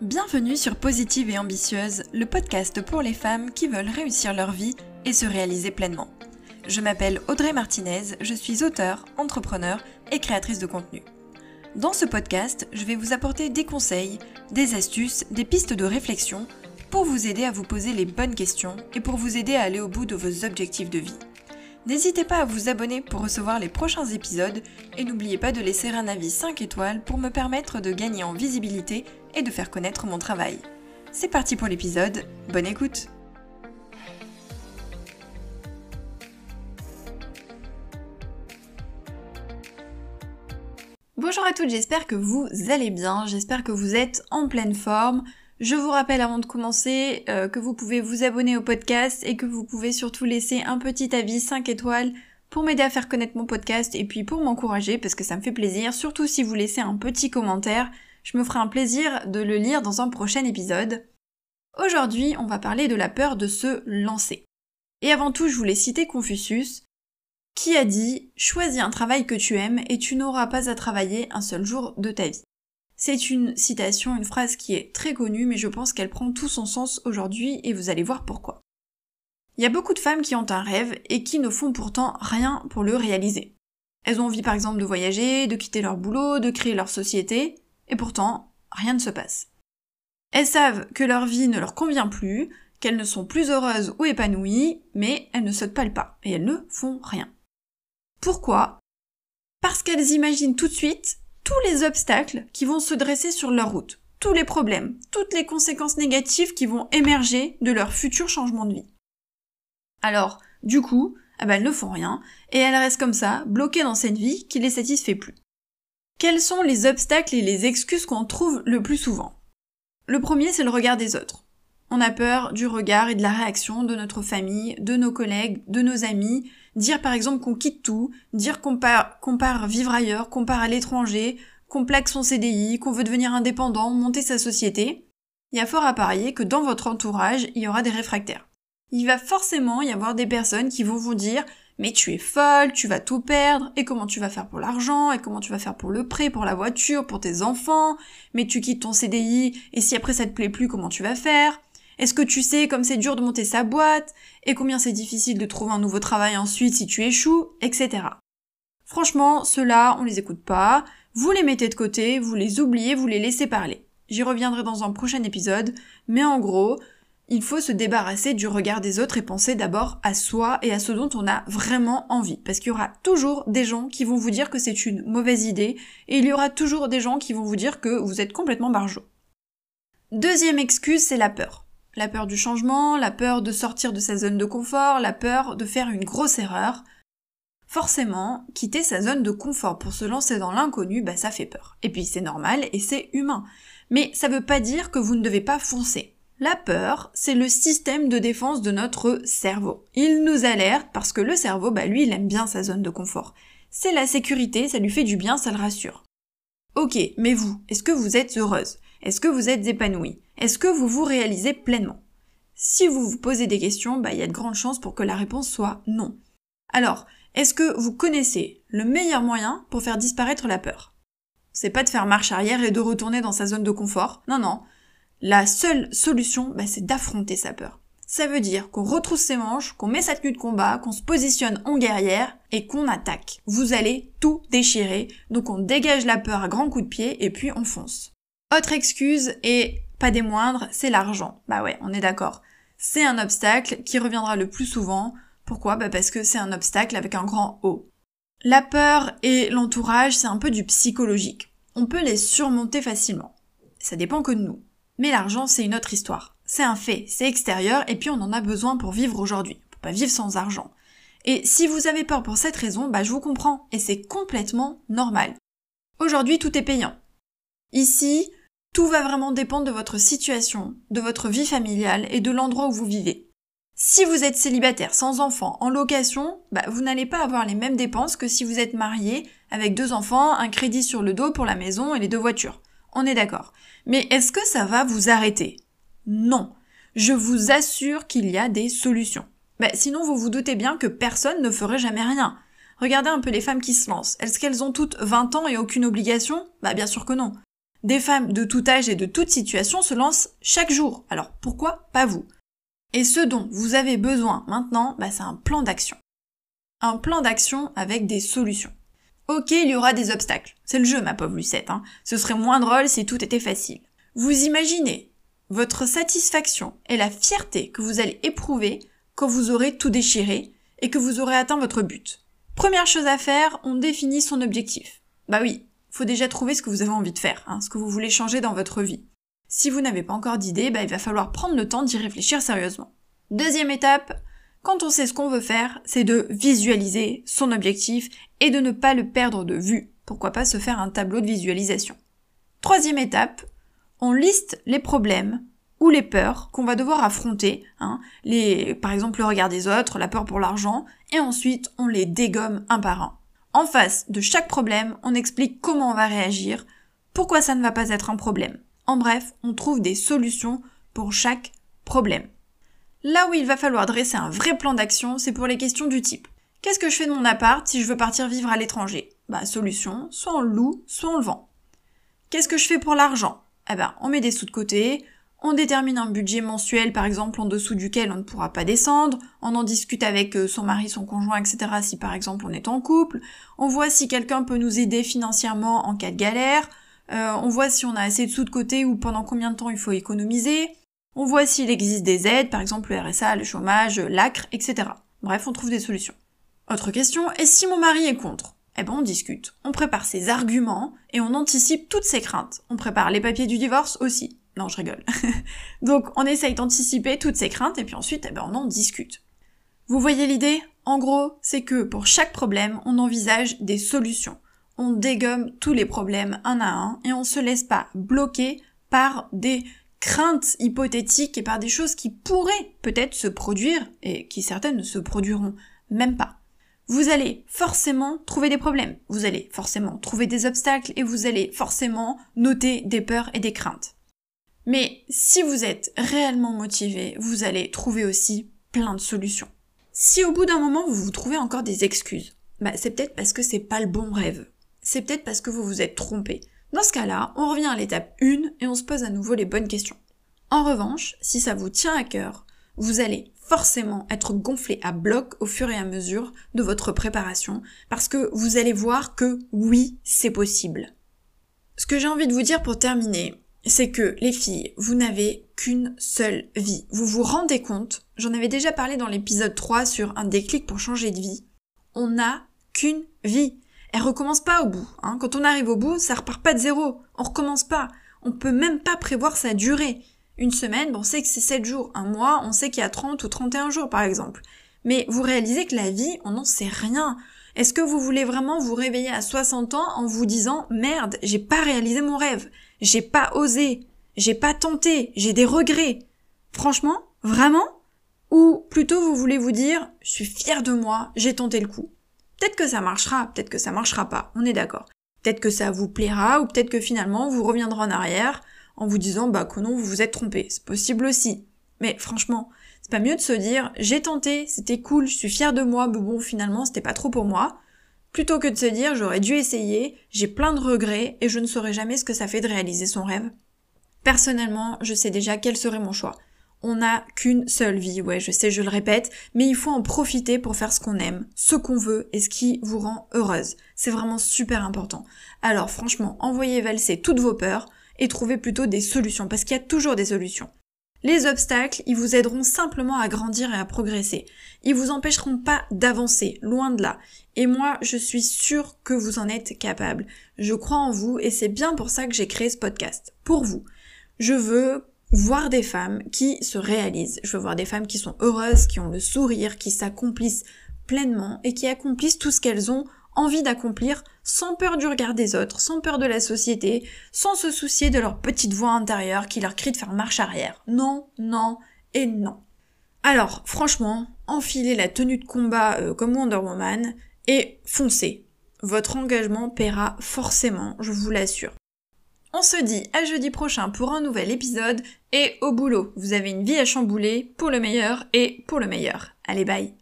Bienvenue sur Positive et Ambitieuse, le podcast pour les femmes qui veulent réussir leur vie et se réaliser pleinement. Je m'appelle Audrey Martinez, je suis auteure, entrepreneur et créatrice de contenu. Dans ce podcast, je vais vous apporter des conseils, des astuces, des pistes de réflexion pour vous aider à vous poser les bonnes questions et pour vous aider à aller au bout de vos objectifs de vie. N'hésitez pas à vous abonner pour recevoir les prochains épisodes et n'oubliez pas de laisser un avis 5 étoiles pour me permettre de gagner en visibilité et de faire connaître mon travail. C'est parti pour l'épisode, bonne écoute Bonjour à toutes, j'espère que vous allez bien, j'espère que vous êtes en pleine forme. Je vous rappelle avant de commencer euh, que vous pouvez vous abonner au podcast et que vous pouvez surtout laisser un petit avis 5 étoiles pour m'aider à faire connaître mon podcast et puis pour m'encourager parce que ça me fait plaisir, surtout si vous laissez un petit commentaire je me ferai un plaisir de le lire dans un prochain épisode. Aujourd'hui, on va parler de la peur de se lancer. Et avant tout, je voulais citer Confucius, qui a dit Choisis un travail que tu aimes et tu n'auras pas à travailler un seul jour de ta vie. C'est une citation, une phrase qui est très connue, mais je pense qu'elle prend tout son sens aujourd'hui et vous allez voir pourquoi. Il y a beaucoup de femmes qui ont un rêve et qui ne font pourtant rien pour le réaliser. Elles ont envie par exemple de voyager, de quitter leur boulot, de créer leur société, et pourtant, rien ne se passe. Elles savent que leur vie ne leur convient plus, qu'elles ne sont plus heureuses ou épanouies, mais elles ne sautent pas le pas, et elles ne font rien. Pourquoi? Parce qu'elles imaginent tout de suite tous les obstacles qui vont se dresser sur leur route, tous les problèmes, toutes les conséquences négatives qui vont émerger de leur futur changement de vie. Alors, du coup, eh ben, elles ne font rien, et elles restent comme ça, bloquées dans cette vie qui les satisfait plus. Quels sont les obstacles et les excuses qu'on trouve le plus souvent? Le premier, c'est le regard des autres. On a peur du regard et de la réaction de notre famille, de nos collègues, de nos amis, dire par exemple qu'on quitte tout, dire qu'on part, vivre ailleurs, qu'on part à l'étranger, qu'on plaque son CDI, qu'on veut devenir indépendant, monter sa société. Il y a fort à parier que dans votre entourage, il y aura des réfractaires. Il va forcément y avoir des personnes qui vont vous dire mais tu es folle, tu vas tout perdre, et comment tu vas faire pour l'argent, et comment tu vas faire pour le prêt, pour la voiture, pour tes enfants, mais tu quittes ton CDI, et si après ça te plaît plus, comment tu vas faire? Est-ce que tu sais comme c'est dur de monter sa boîte, et combien c'est difficile de trouver un nouveau travail ensuite si tu échoues, etc. Franchement, ceux-là, on les écoute pas, vous les mettez de côté, vous les oubliez, vous les laissez parler. J'y reviendrai dans un prochain épisode, mais en gros, il faut se débarrasser du regard des autres et penser d'abord à soi et à ce dont on a vraiment envie. Parce qu'il y aura toujours des gens qui vont vous dire que c'est une mauvaise idée et il y aura toujours des gens qui vont vous dire que vous êtes complètement barjot. Deuxième excuse, c'est la peur. La peur du changement, la peur de sortir de sa zone de confort, la peur de faire une grosse erreur. Forcément, quitter sa zone de confort pour se lancer dans l'inconnu, bah ça fait peur. Et puis c'est normal et c'est humain. Mais ça veut pas dire que vous ne devez pas foncer. La peur, c'est le système de défense de notre cerveau. Il nous alerte parce que le cerveau, bah lui, il aime bien sa zone de confort. C'est la sécurité, ça lui fait du bien, ça le rassure. Ok, mais vous, est-ce que vous êtes heureuse? Est-ce que vous êtes épanouie? Est-ce que vous vous réalisez pleinement? Si vous vous posez des questions, bah il y a de grandes chances pour que la réponse soit non. Alors, est-ce que vous connaissez le meilleur moyen pour faire disparaître la peur? C'est pas de faire marche arrière et de retourner dans sa zone de confort. Non, non. La seule solution, bah, c'est d'affronter sa peur. Ça veut dire qu'on retrousse ses manches, qu'on met sa tenue de combat, qu'on se positionne en guerrière et qu'on attaque. Vous allez tout déchirer, donc on dégage la peur à grands coups de pied et puis on fonce. Autre excuse, et pas des moindres, c'est l'argent. Bah ouais, on est d'accord. C'est un obstacle qui reviendra le plus souvent. Pourquoi? Bah parce que c'est un obstacle avec un grand O. La peur et l'entourage, c'est un peu du psychologique. On peut les surmonter facilement. Ça dépend que de nous. Mais l'argent, c'est une autre histoire. C'est un fait, c'est extérieur, et puis on en a besoin pour vivre aujourd'hui. On peut pas vivre sans argent. Et si vous avez peur pour cette raison, bah je vous comprends, et c'est complètement normal. Aujourd'hui, tout est payant. Ici, tout va vraiment dépendre de votre situation, de votre vie familiale et de l'endroit où vous vivez. Si vous êtes célibataire, sans enfant, en location, bah, vous n'allez pas avoir les mêmes dépenses que si vous êtes marié, avec deux enfants, un crédit sur le dos pour la maison et les deux voitures. On est d'accord. Mais est-ce que ça va vous arrêter? Non. Je vous assure qu'il y a des solutions. Bah, sinon, vous vous doutez bien que personne ne ferait jamais rien. Regardez un peu les femmes qui se lancent. Est-ce qu'elles ont toutes 20 ans et aucune obligation? Bah bien sûr que non. Des femmes de tout âge et de toute situation se lancent chaque jour. Alors pourquoi pas vous? Et ce dont vous avez besoin maintenant, bah, c'est un plan d'action. Un plan d'action avec des solutions. Ok, il y aura des obstacles. C'est le jeu, ma pauvre Lucette. Hein. Ce serait moins drôle si tout était facile. Vous imaginez votre satisfaction et la fierté que vous allez éprouver quand vous aurez tout déchiré et que vous aurez atteint votre but. Première chose à faire, on définit son objectif. Bah oui, faut déjà trouver ce que vous avez envie de faire, hein, ce que vous voulez changer dans votre vie. Si vous n'avez pas encore d'idée, bah, il va falloir prendre le temps d'y réfléchir sérieusement. Deuxième étape, quand on sait ce qu'on veut faire, c'est de visualiser son objectif et de ne pas le perdre de vue. Pourquoi pas se faire un tableau de visualisation. Troisième étape, on liste les problèmes ou les peurs qu'on va devoir affronter, hein, les, par exemple le regard des autres, la peur pour l'argent, et ensuite on les dégomme un par un. En face de chaque problème, on explique comment on va réagir, pourquoi ça ne va pas être un problème. En bref, on trouve des solutions pour chaque problème. Là où il va falloir dresser un vrai plan d'action, c'est pour les questions du type Qu'est-ce que je fais de mon appart si je veux partir vivre à l'étranger? Bah solution, soit on le loue, soit on le vend. Qu'est-ce que je fais pour l'argent? Eh ben, on met des sous de côté, on détermine un budget mensuel, par exemple, en dessous duquel on ne pourra pas descendre. On en discute avec euh, son mari, son conjoint, etc. si par exemple on est en couple. On voit si quelqu'un peut nous aider financièrement en cas de galère. Euh, on voit si on a assez de sous de côté ou pendant combien de temps il faut économiser. On voit s'il existe des aides, par exemple le RSA, le chômage, l'acre, etc. Bref, on trouve des solutions. Autre question, et si mon mari est contre? Eh ben on discute, on prépare ses arguments et on anticipe toutes ses craintes. On prépare les papiers du divorce aussi. Non, je rigole. Donc on essaye d'anticiper toutes ces craintes et puis ensuite eh ben, on en discute. Vous voyez l'idée? En gros, c'est que pour chaque problème, on envisage des solutions. On dégomme tous les problèmes un à un et on se laisse pas bloquer par des craintes hypothétiques et par des choses qui pourraient peut-être se produire et qui certaines ne se produiront même pas. Vous allez forcément trouver des problèmes, vous allez forcément trouver des obstacles et vous allez forcément noter des peurs et des craintes. Mais si vous êtes réellement motivé, vous allez trouver aussi plein de solutions. Si au bout d'un moment vous vous trouvez encore des excuses, bah c'est peut-être parce que c'est pas le bon rêve. C'est peut-être parce que vous vous êtes trompé. Dans ce cas-là, on revient à l'étape 1 et on se pose à nouveau les bonnes questions. En revanche, si ça vous tient à cœur, vous allez forcément être gonflé à bloc au fur et à mesure de votre préparation parce que vous allez voir que oui, c'est possible. Ce que j'ai envie de vous dire pour terminer, c'est que les filles, vous n'avez qu'une seule vie. Vous vous rendez compte, j'en avais déjà parlé dans l'épisode 3 sur un déclic pour changer de vie, on n'a qu'une vie. Elle recommence pas au bout. Hein. Quand on arrive au bout, ça repart pas de zéro. On recommence pas. On peut même pas prévoir sa durée. Une semaine, bon, on sait que c'est 7 jours. Un mois, on sait qu'il y a 30 ou 31 jours par exemple. Mais vous réalisez que la vie, on n'en sait rien. Est-ce que vous voulez vraiment vous réveiller à 60 ans en vous disant merde, j'ai pas réalisé mon rêve j'ai pas osé, j'ai pas tenté, j'ai des regrets. Franchement, vraiment? Ou plutôt vous voulez vous dire, je suis fier de moi, j'ai tenté le coup. Peut-être que ça marchera, peut-être que ça marchera pas, on est d'accord. Peut-être que ça vous plaira, ou peut-être que finalement vous reviendrez en arrière en vous disant bah que non, vous vous êtes trompé. C'est possible aussi. Mais franchement, c'est pas mieux de se dire j'ai tenté, c'était cool, je suis fier de moi, mais bon finalement c'était pas trop pour moi plutôt que de se dire j'aurais dû essayer, j'ai plein de regrets et je ne saurais jamais ce que ça fait de réaliser son rêve. Personnellement, je sais déjà quel serait mon choix. On n'a qu'une seule vie, ouais, je sais, je le répète, mais il faut en profiter pour faire ce qu'on aime, ce qu'on veut et ce qui vous rend heureuse. C'est vraiment super important. Alors franchement, envoyez valser toutes vos peurs et trouvez plutôt des solutions, parce qu'il y a toujours des solutions. Les obstacles, ils vous aideront simplement à grandir et à progresser. Ils vous empêcheront pas d'avancer, loin de là. Et moi, je suis sûre que vous en êtes capable. Je crois en vous et c'est bien pour ça que j'ai créé ce podcast. Pour vous. Je veux voir des femmes qui se réalisent. Je veux voir des femmes qui sont heureuses, qui ont le sourire, qui s'accomplissent pleinement et qui accomplissent tout ce qu'elles ont envie d'accomplir sans peur du regard des autres, sans peur de la société, sans se soucier de leur petite voix intérieure qui leur crie de faire marche arrière. Non, non et non. Alors, franchement, enfilez la tenue de combat euh, comme Wonder Woman et foncez. Votre engagement paiera forcément, je vous l'assure. On se dit à jeudi prochain pour un nouvel épisode et au boulot, vous avez une vie à chambouler pour le meilleur et pour le meilleur. Allez bye